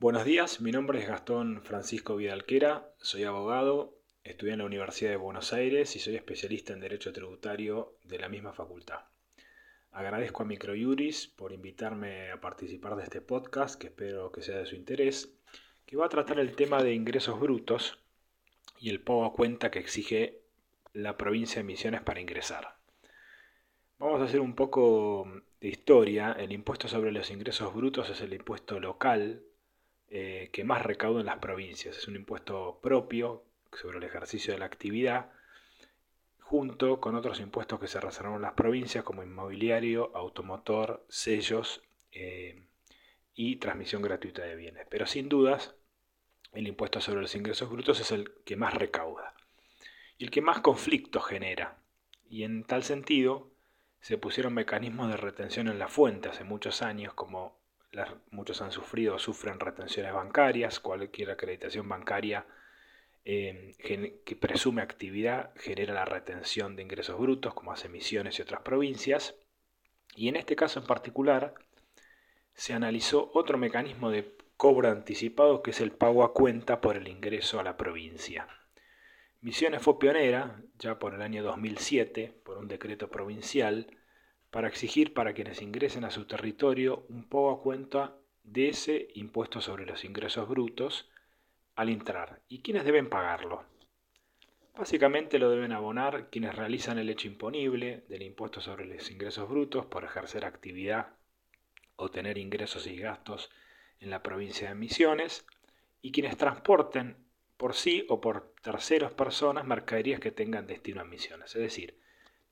Buenos días, mi nombre es Gastón Francisco Vidalquera, soy abogado, estudié en la Universidad de Buenos Aires y soy especialista en Derecho Tributario de la misma facultad. Agradezco a Microjuris por invitarme a participar de este podcast, que espero que sea de su interés, que va a tratar el tema de ingresos brutos y el pago a cuenta que exige la provincia de Misiones para ingresar. Vamos a hacer un poco de historia. El impuesto sobre los ingresos brutos es el impuesto local eh, que más recauda en las provincias. Es un impuesto propio sobre el ejercicio de la actividad, junto con otros impuestos que se reservaron en las provincias, como inmobiliario, automotor, sellos eh, y transmisión gratuita de bienes. Pero sin dudas, el impuesto sobre los ingresos brutos es el que más recauda y el que más conflicto genera. Y en tal sentido, se pusieron mecanismos de retención en la fuente hace muchos años, como muchos han sufrido o sufren retenciones bancarias, cualquier acreditación bancaria eh, que presume actividad genera la retención de ingresos brutos, como hace Misiones y otras provincias. Y en este caso en particular, se analizó otro mecanismo de cobro anticipado que es el pago a cuenta por el ingreso a la provincia. Misiones fue pionera, ya por el año 2007, por un decreto provincial, para exigir para quienes ingresen a su territorio un pago a cuenta de ese impuesto sobre los ingresos brutos al entrar. ¿Y quiénes deben pagarlo? Básicamente lo deben abonar quienes realizan el hecho imponible del impuesto sobre los ingresos brutos por ejercer actividad o tener ingresos y gastos en la provincia de Misiones y quienes transporten por sí o por terceros personas mercaderías que tengan destino a Misiones. Es decir,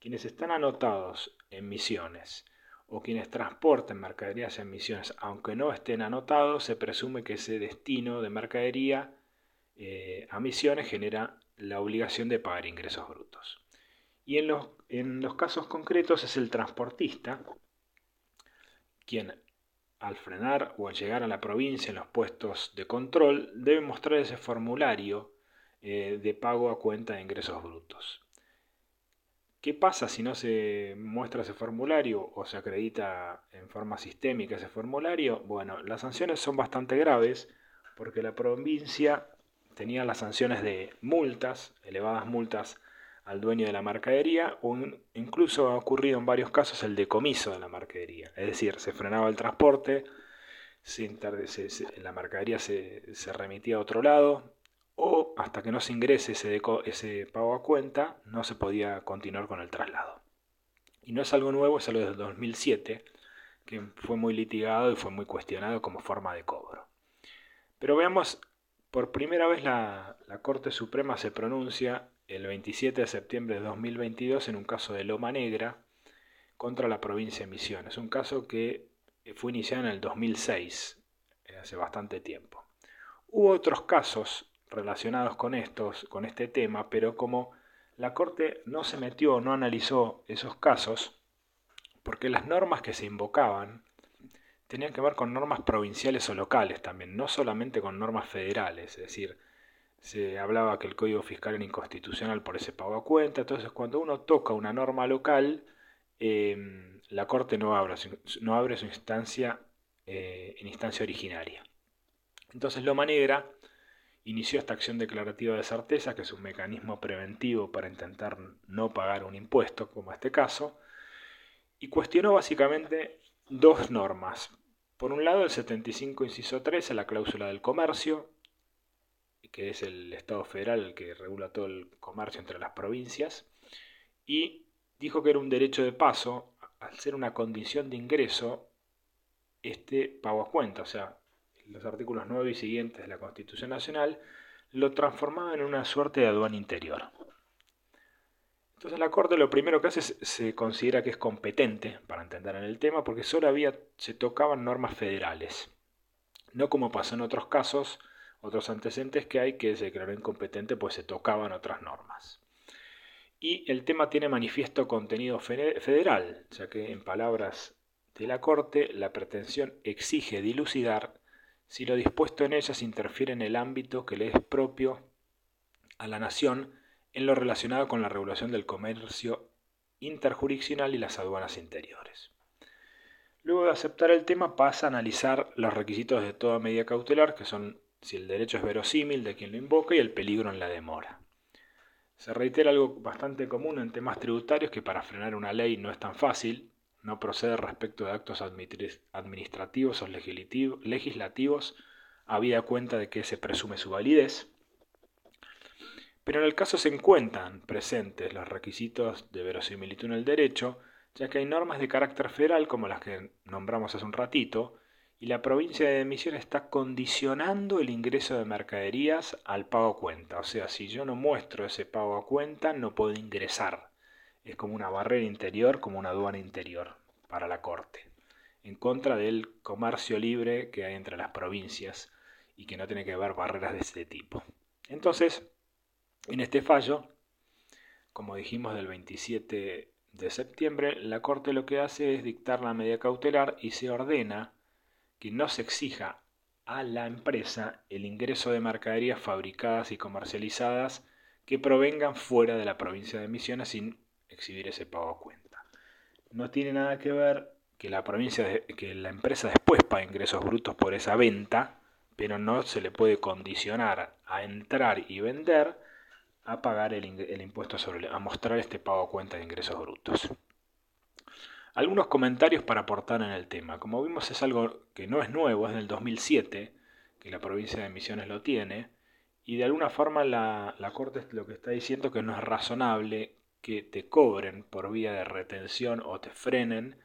quienes están anotados en misiones o quienes transporten mercaderías en misiones, aunque no estén anotados, se presume que ese destino de mercadería eh, a misiones genera la obligación de pagar ingresos brutos. Y en los, en los casos concretos es el transportista quien al frenar o al llegar a la provincia en los puestos de control debe mostrar ese formulario eh, de pago a cuenta de ingresos brutos. ¿Qué pasa si no se muestra ese formulario o se acredita en forma sistémica ese formulario? Bueno, las sanciones son bastante graves porque la provincia tenía las sanciones de multas, elevadas multas al dueño de la mercadería o incluso ha ocurrido en varios casos el decomiso de la mercadería. Es decir, se frenaba el transporte, la mercadería se remitía a otro lado, o hasta que no se ingrese ese, pago a cuenta, no se podía continuar con el traslado. Y no es algo nuevo, es algo desde 2007, que fue muy litigado y fue muy cuestionado como forma de cobro. Pero veamos, por primera vez la, la Corte Suprema se pronuncia el 27 de septiembre de 2022 en un caso de Loma Negra contra la provincia de Misiones. Un caso que fue iniciado en el 2006, hace bastante tiempo. Hubo otros casos relacionados con estos, con este tema, pero como la Corte no se metió, no analizó esos casos, porque las normas que se invocaban tenían que ver con normas provinciales o locales también, no solamente con normas federales, es decir, se hablaba que el Código Fiscal era inconstitucional por ese pago a cuenta, entonces cuando uno toca una norma local, em, la Corte no abre, su instancia eh, en instancia originaria. Entonces Loma Negra inició esta acción declarativa de certeza, que es un mecanismo preventivo para intentar no pagar un impuesto, como este caso, y cuestionó básicamente dos normas. Por un lado, el 75 inciso 13, la cláusula del comercio, que es el Estado federal el que regula todo el comercio entre las provincias, y dijo que era un derecho de paso, al ser una condición de ingreso, este pago a cuenta, o sea, los artículos 9 y siguientes de la Constitución Nacional, lo transformaba en una suerte de aduana interior. Entonces la Corte lo primero que hace es se considera que es competente para entender en el tema porque solo había, se tocaban normas federales. No como pasó en otros casos, otros antecedentes que hay que se declaró incompetente pues se tocaban otras normas. Y el tema tiene manifiesto contenido federal, ya que en palabras de la Corte la pretensión exige dilucidar si lo dispuesto en ellas interfiere en el ámbito que le es propio a la nación en lo relacionado con la regulación del comercio interjurisdiccional y las aduanas interiores. Luego de aceptar el tema pasa a analizar los requisitos de toda medida cautelar, que son si el derecho es verosímil de quien lo invoca y el peligro en la demora. Se reitera algo bastante común en temas tributarios que para frenar una ley no es tan fácil, no procede respecto de actos administrativos o legislativos, habida cuenta de que se presume su validez. Pero en el caso se encuentran presentes los requisitos de verosimilitud en el derecho, ya que hay normas de carácter federal como las que nombramos hace un ratito, y la provincia de Misiones está condicionando el ingreso de mercaderías al pago a cuenta. O sea, si yo no muestro ese pago a cuenta, no puedo ingresar. Es como una barrera interior, como una aduana interior para la Corte, en contra del comercio libre que hay entre las provincias y que no tiene que haber barreras de este tipo. Entonces, en este fallo, como dijimos del 27 de septiembre, la Corte lo que hace es dictar la medida cautelar y se ordena que no se exija a la empresa el ingreso de mercaderías fabricadas y comercializadas que provengan fuera de la provincia de Misiones sin exhibir ese pago a cuenta. No tiene nada que ver que la provincia que la empresa después pague ingresos brutos por esa venta, pero no se le puede condicionar a entrar y vender a pagar el, impuesto sobre a mostrar este pago a cuenta de ingresos brutos. Algunos comentarios para aportar en el tema. Como vimos es algo que no es nuevo, es del 2007, que la provincia de Misiones lo tiene, y de alguna forma la, la Corte lo que está diciendo que no es razonable que te cobren por vía de retención o te frenen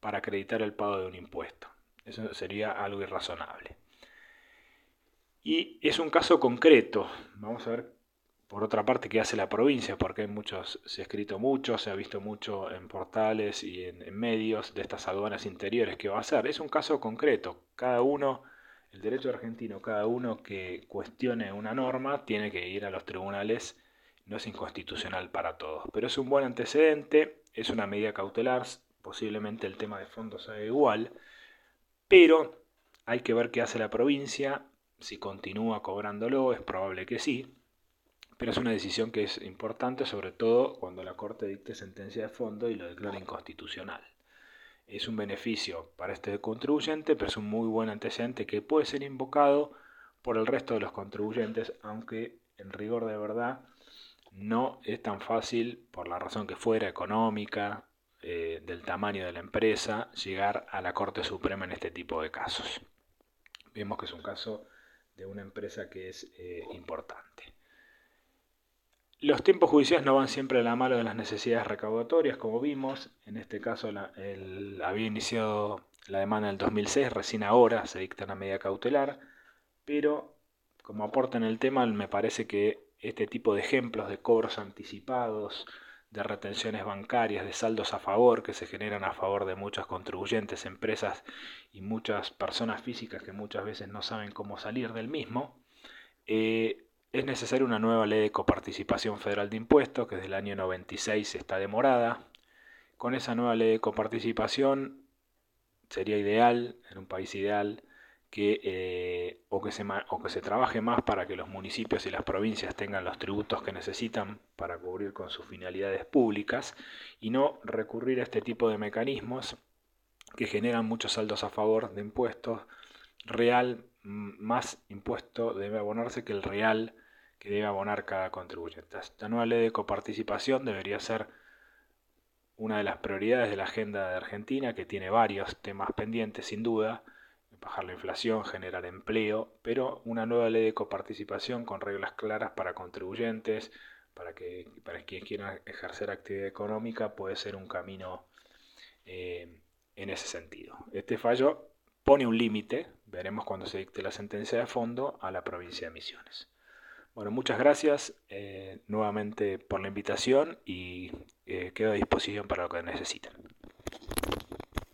para acreditar el pago de un impuesto. Eso sería algo irrazonable. Y es un caso concreto. Vamos a ver por otra parte, ¿qué hace la provincia? Porque hay muchos, se ha escrito mucho, se ha visto mucho en portales y en, medios de estas aduanas interiores que va a hacer. Es un caso concreto. Cada uno, el derecho argentino, cada uno que cuestione una norma tiene que ir a los tribunales. No es inconstitucional para todos, pero es un buen antecedente, es una medida cautelar, posiblemente el tema de fondo sea igual, pero hay que ver qué hace la provincia, si continúa cobrándolo, es probable que sí, pero es una decisión que es importante, sobre todo cuando la Corte dicte sentencia de fondo y lo declara inconstitucional. Es un beneficio para este contribuyente, pero es un muy buen antecedente que puede ser invocado por el resto de los contribuyentes, aunque en rigor de verdad no es tan fácil, por la razón que fuera económica, eh, del tamaño de la empresa, llegar a la Corte Suprema en este tipo de casos. Vemos que es un caso de una empresa que es eh, importante. Los tiempos judiciales no van siempre a la mano de las necesidades recaudatorias, como vimos. En este caso había iniciado la demanda en el 2006, recién ahora se dicta una medida cautelar, pero como aporta en el tema, me parece que este tipo de ejemplos de cobros anticipados, de retenciones bancarias, de saldos a favor que se generan a favor de muchos contribuyentes, empresas y muchas personas físicas que muchas veces no saben cómo salir del mismo, eh, es necesaria una nueva ley de coparticipación federal de impuestos, que desde el año 96 está demorada. Con esa nueva ley de coparticipación sería ideal, en un país ideal, que, eh, o, que se, o que se trabaje más para que los municipios y las provincias tengan los tributos que necesitan para cubrir con sus finalidades públicas y no recurrir a este tipo de mecanismos que generan muchos saldos a favor de impuestos real más impuesto debe abonarse que el real que debe abonar cada contribuyente. Esta nueva ley de coparticipación debería ser una de las prioridades de la agenda de Argentina, que tiene varios temas pendientes sin duda, bajar la inflación, generar empleo, pero una nueva ley de coparticipación con reglas claras para contribuyentes, para que para quienes quieran ejercer actividad económica, puede ser un camino eh, en ese sentido. Este fallo pone un límite, veremos cuando se dicte la sentencia de fondo, a la provincia de Misiones. Bueno, muchas gracias eh, nuevamente por la invitación y eh, quedo a disposición para lo que necesiten.